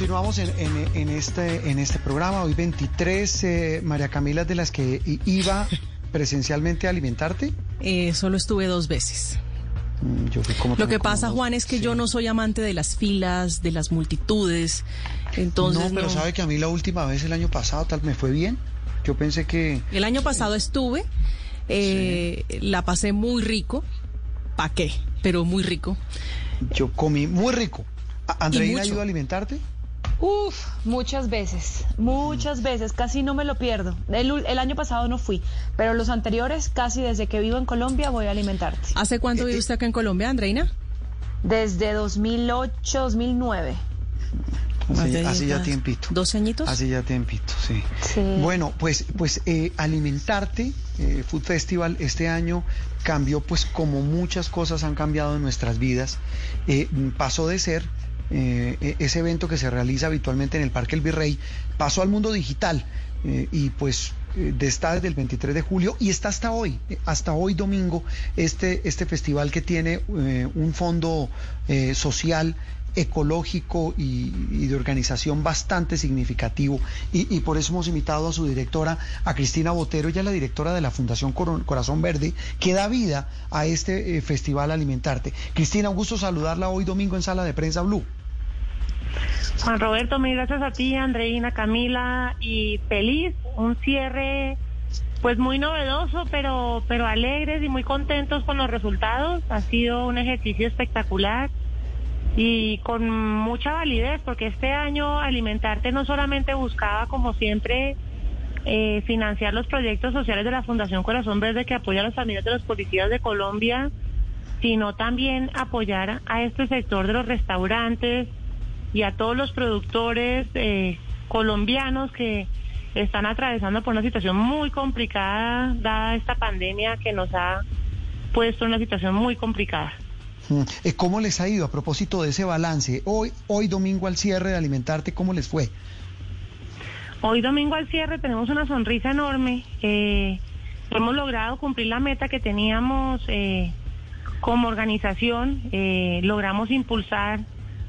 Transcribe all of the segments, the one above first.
continuamos en, este, en este programa. Hoy 23, eh, María Camila, de las que iba presencialmente a alimentarte. Eh, solo estuve dos veces. Mm, Lo que pasa, Juan, es que yo no soy amante de las filas, de las multitudes. Entonces, no, pero sabe que a mí la última vez, el año pasado, tal me fue bien. Yo pensé que... El año pasado estuve, eh, la pasé muy rico. ¿Para qué? Pero muy rico. Yo comí muy rico. ¿Andreina ayuda a alimentarte? Uf, muchas veces, muchas veces, casi no me lo pierdo. El, año pasado no fui, pero los anteriores, casi desde que vivo en Colombia, voy a alimentarte. ¿Hace cuánto vive usted acá en Colombia, Andreina? Desde 2008, 2009. Así, ya tiempito. ¿Dos añitos? Así ya tiempito, sí. Bueno, pues, pues eh, alimentarte, eh, Food Festival este año cambió pues como muchas cosas han cambiado en nuestras vidas. Eh, pasó de ser eh, ese evento que se realiza habitualmente en el Parque El Virrey, pasó al mundo digital eh, y pues eh, está desde el 23 de julio y está hasta hoy, hasta hoy domingo, este, este festival que tiene un fondo social ecológico y, de organización bastante significativo y, por eso hemos invitado a su directora, a Cristina Botero, ella es la directora de la Fundación Corazón Verde, que da vida a este festival Alimentarte. Cristina, un gusto saludarla hoy domingo en Sala de Prensa Blue. Juan Roberto, mil gracias a ti, Andreina, Camila y feliz, un cierre pues muy novedoso, pero pero alegres y muy contentos con los resultados. Ha sido un ejercicio espectacular y con mucha validez, porque este año Alimentarte no solamente buscaba, como siempre, eh, financiar los proyectos sociales de la Fundación Corazón Verde que apoya a las familias de los policías de Colombia, sino también apoyar a este sector de los restaurantes, y a todos los productores eh, colombianos que están atravesando por una situación muy complicada, dada esta pandemia que nos ha puesto en una situación muy complicada. Mm, eh, ¿Cómo les ha ido a propósito de ese balance? Hoy, hoy domingo al cierre de Alimentarte, ¿cómo les fue? Hoy domingo al cierre tenemos una sonrisa enorme. Eh, hemos logrado cumplir la meta que teníamos como organización. logramos impulsar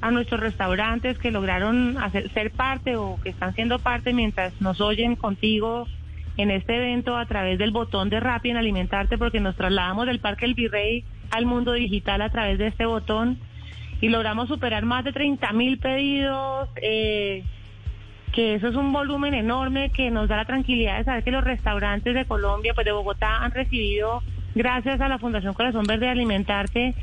a nuestros restaurantes que lograron hacer, ser parte o que están siendo parte mientras nos oyen contigo en este evento a través del botón de Rappi en Alimentarte, porque nos trasladamos del Parque El Virrey al mundo digital a través de este botón y logramos superar más de 30 mil pedidos, eh, que eso es un volumen enorme que nos da la tranquilidad de saber que los restaurantes de Colombia, pues de Bogotá, han recibido, gracias a la Fundación Corazón Verde Alimentarte,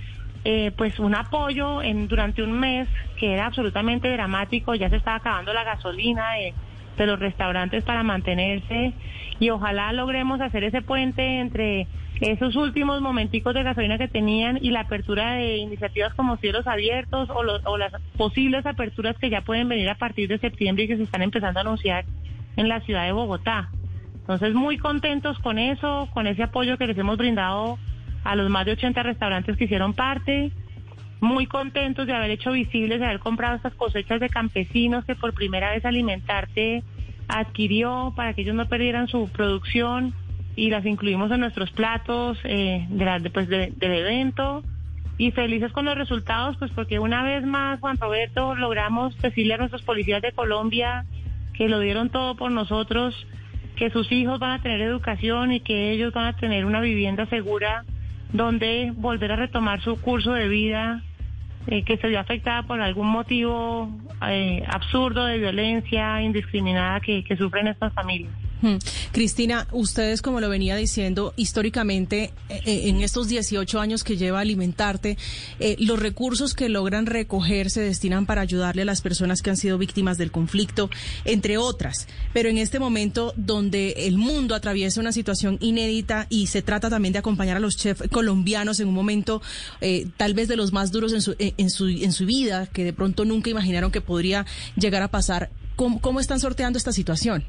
eh, pues un apoyo en, durante un mes que era absolutamente dramático, ya se estaba acabando la gasolina de, los restaurantes para mantenerse y ojalá logremos hacer ese puente entre esos últimos momenticos de gasolina que tenían y la apertura de iniciativas como cielos abiertos o, o las posibles aperturas que ya pueden venir a partir de septiembre y que se están empezando a anunciar en la ciudad de Bogotá. Entonces, muy contentos con eso, con ese apoyo que les hemos brindado a los más de 80 restaurantes que hicieron parte, muy contentos de haber hecho visibles, de haber comprado estas cosechas de campesinos que por primera vez Alimentarte adquirió para que ellos no perdieran su producción y las incluimos en nuestros platos eh, de pues, del evento. Y felices con los resultados, pues porque una vez más, Juan Roberto, logramos decirle a nuestros policías de Colombia que lo dieron todo por nosotros, que sus hijos van a tener educación y que ellos van a tener una vivienda segura donde volver a retomar su curso de vida eh, que se vio afectada por algún motivo eh, absurdo de violencia indiscriminada que sufren estas familias. Cristina, ustedes, como lo venía diciendo, históricamente, eh, eh, en estos 18 años que lleva Alimentarte, eh, los recursos que logran recoger se destinan para ayudarle a las personas que han sido víctimas del conflicto, entre otras. Pero en este momento, donde el mundo atraviesa una situación inédita y se trata también de acompañar a los chefs colombianos en un momento tal vez de los más duros en su, en, su, en su vida, que de pronto nunca imaginaron que podría llegar a pasar, cómo están sorteando esta situación?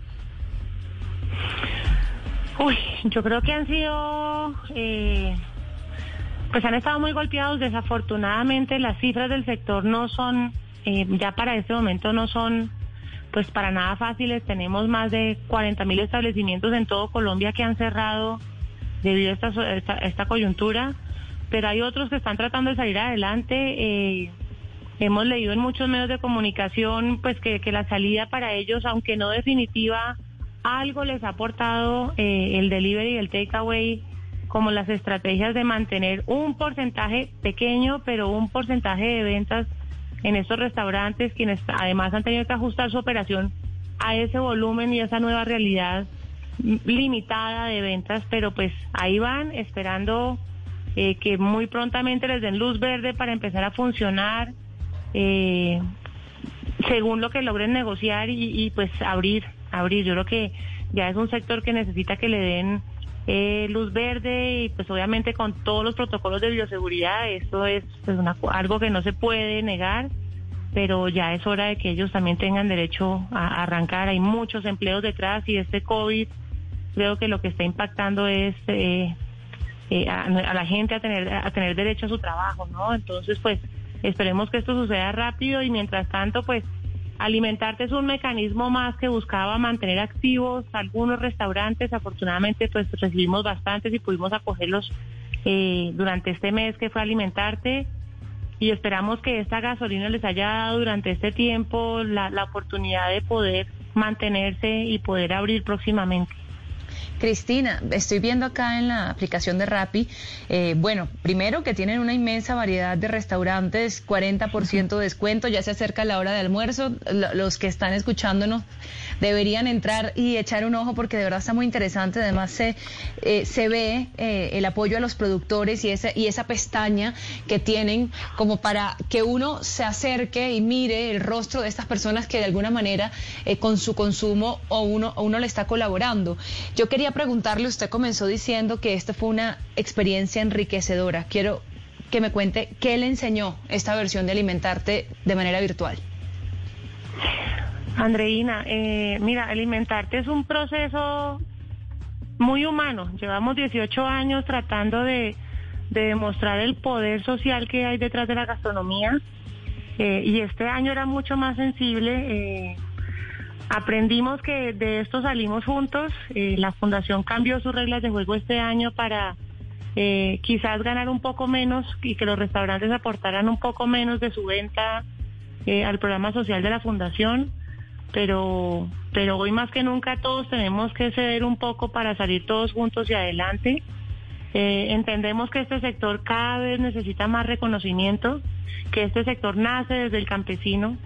Uy, yo creo que han sido, eh, pues han estado muy golpeados. Desafortunadamente las cifras del sector no son, eh, ya para este momento no son, pues para nada fáciles. Tenemos más de 40 mil establecimientos en todo Colombia que han cerrado debido a esta, esta, coyuntura, pero hay otros que están tratando de salir adelante. Eh, Hemos leído en muchos medios de comunicación pues que, la salida para ellos, aunque no definitiva, algo les ha aportado eh, el delivery y el takeaway, como las estrategias de mantener un porcentaje pequeño, pero un porcentaje de ventas en estos restaurantes, quienes además han tenido que ajustar su operación a ese volumen y esa nueva realidad limitada de ventas, pero pues ahí van esperando eh, que muy prontamente les den luz verde para empezar a funcionar eh, según lo que logren negociar y, pues abrir, abrir. Yo creo que ya es un sector que necesita que le den eh, luz verde y pues obviamente con todos los protocolos de bioseguridad, esto es pues, algo que no se puede negar, pero ya es hora de que ellos también tengan derecho a, arrancar. Hay muchos empleos detrás y este COVID creo que lo que está impactando es eh, eh, a, a, la gente a tener, a tener derecho a su trabajo, ¿no? Entonces pues Esperemos que esto suceda rápido y mientras tanto, pues alimentarte es un mecanismo más que buscaba mantener activos algunos restaurantes. Afortunadamente, pues recibimos bastantes y pudimos acogerlos eh, durante este mes que fue alimentarte. Y esperamos que esta gasolina les haya dado durante este tiempo la, la oportunidad de poder mantenerse y poder abrir próximamente. Cristina, estoy viendo acá en la aplicación de Rappi, eh, bueno, primero que tienen una inmensa variedad de restaurantes, 40% de descuento, ya se acerca la hora de almuerzo, los que están escuchándonos deberían entrar y echar un ojo porque de verdad está muy interesante, además se, eh, se ve eh, el apoyo a los productores y esa, y esa pestaña que tienen como para que uno se acerque y mire el rostro de estas personas que de alguna manera con su consumo o uno, o uno le está colaborando. Yo quería preguntarle, usted comenzó diciendo que esta fue una experiencia enriquecedora. Quiero que me cuente qué le enseñó esta versión de alimentarte de manera virtual. Andreina, eh, mira, alimentarte es un proceso muy humano. Llevamos 18 años tratando de, demostrar el poder social que hay detrás de la gastronomía eh, y este año era mucho más sensible. Eh, Aprendimos que de esto salimos juntos. Eh, la fundación cambió sus reglas de juego este año para eh, quizás ganar un poco menos y que los restaurantes aportaran un poco menos de su venta eh, al programa social de la fundación. Pero, pero hoy más que nunca todos tenemos que ceder un poco para salir todos juntos y adelante. entendemos que este sector cada vez necesita más reconocimiento, que este sector nace desde el campesino,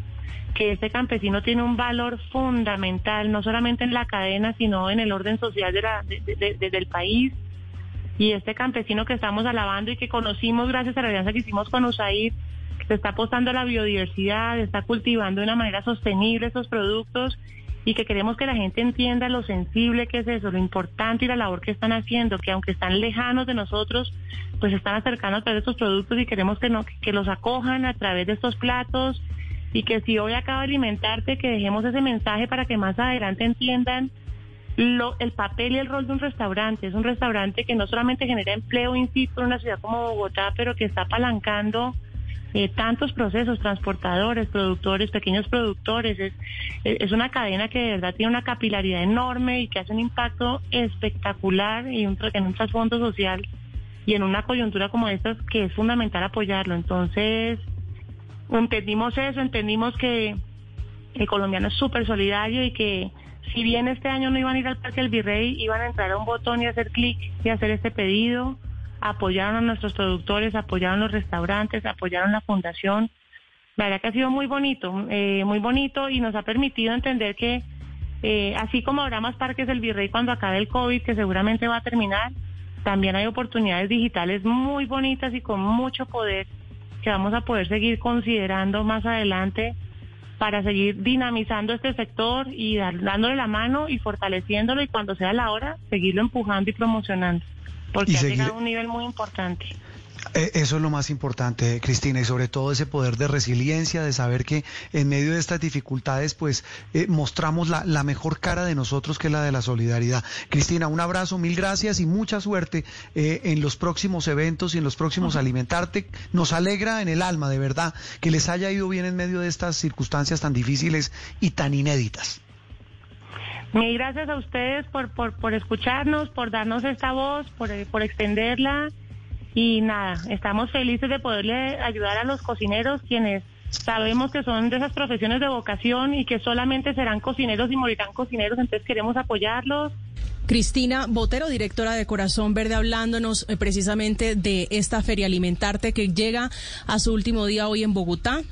que este campesino tiene un valor fundamental, no solamente en la cadena, sino en el orden social de del país. Y este campesino que estamos alabando y que conocimos gracias a la alianza que hicimos con USAID, se está apostando a la biodiversidad, está cultivando de una manera sostenible estos productos y que queremos que la gente entienda lo sensible que es eso, lo importante y la labor que están haciendo, que aunque están lejanos de nosotros, pues están acercando a través de estos productos y queremos que, no, que los acojan a través de estos platos y que si hoy acaba de alimentarte, que dejemos ese mensaje para que más adelante entiendan lo, el papel y el rol de un restaurante. Es un restaurante que no solamente genera empleo in situ en una ciudad como Bogotá, pero que está apalancando eh, tantos procesos, transportadores, productores, pequeños productores. Es, es una cadena que de verdad tiene una capilaridad enorme y que hace un impacto espectacular y un, en un trasfondo social y en una coyuntura como esta que es fundamental apoyarlo. Entonces, entendimos eso, entendimos que el colombiano es súper solidario y que si bien este año no iban a ir al Parque del Virrey, iban a entrar a un botón y hacer clic y hacer este pedido, apoyaron a nuestros productores, apoyaron los restaurantes, apoyaron la fundación. La verdad que ha sido muy bonito, eh, muy bonito y nos ha permitido entender que eh, así como habrá más parques del Virrey cuando acabe el COVID, que seguramente va a terminar, también hay oportunidades digitales muy bonitas y con mucho poder que vamos a poder seguir considerando más adelante para seguir dinamizando este sector y dándole la mano y fortaleciéndolo y cuando sea la hora, seguirlo empujando y promocionando, porque ha llegado a un nivel muy importante. Eh, eso es lo más importante, Cristina, y sobre todo ese poder de resiliencia, de saber que en medio de estas dificultades, pues eh, mostramos la, mejor cara de nosotros, que es la de la solidaridad. Cristina, un abrazo, mil gracias y mucha suerte eh, en los próximos eventos y en los próximos alimentarte. Nos alegra en el alma, de verdad, que les haya ido bien en medio de estas circunstancias tan difíciles y tan inéditas. Mil gracias a ustedes por, por, por escucharnos, por darnos esta voz, por, por extenderla y nada, estamos felices de poderle ayudar a los cocineros quienes sabemos que son de esas profesiones de vocación y que solamente serán cocineros y morirán cocineros, entonces queremos apoyarlos. Cristina Botero, directora de Corazón Verde, hablándonos eh, precisamente de esta feria alimentarte que llega a su último día hoy en Bogotá.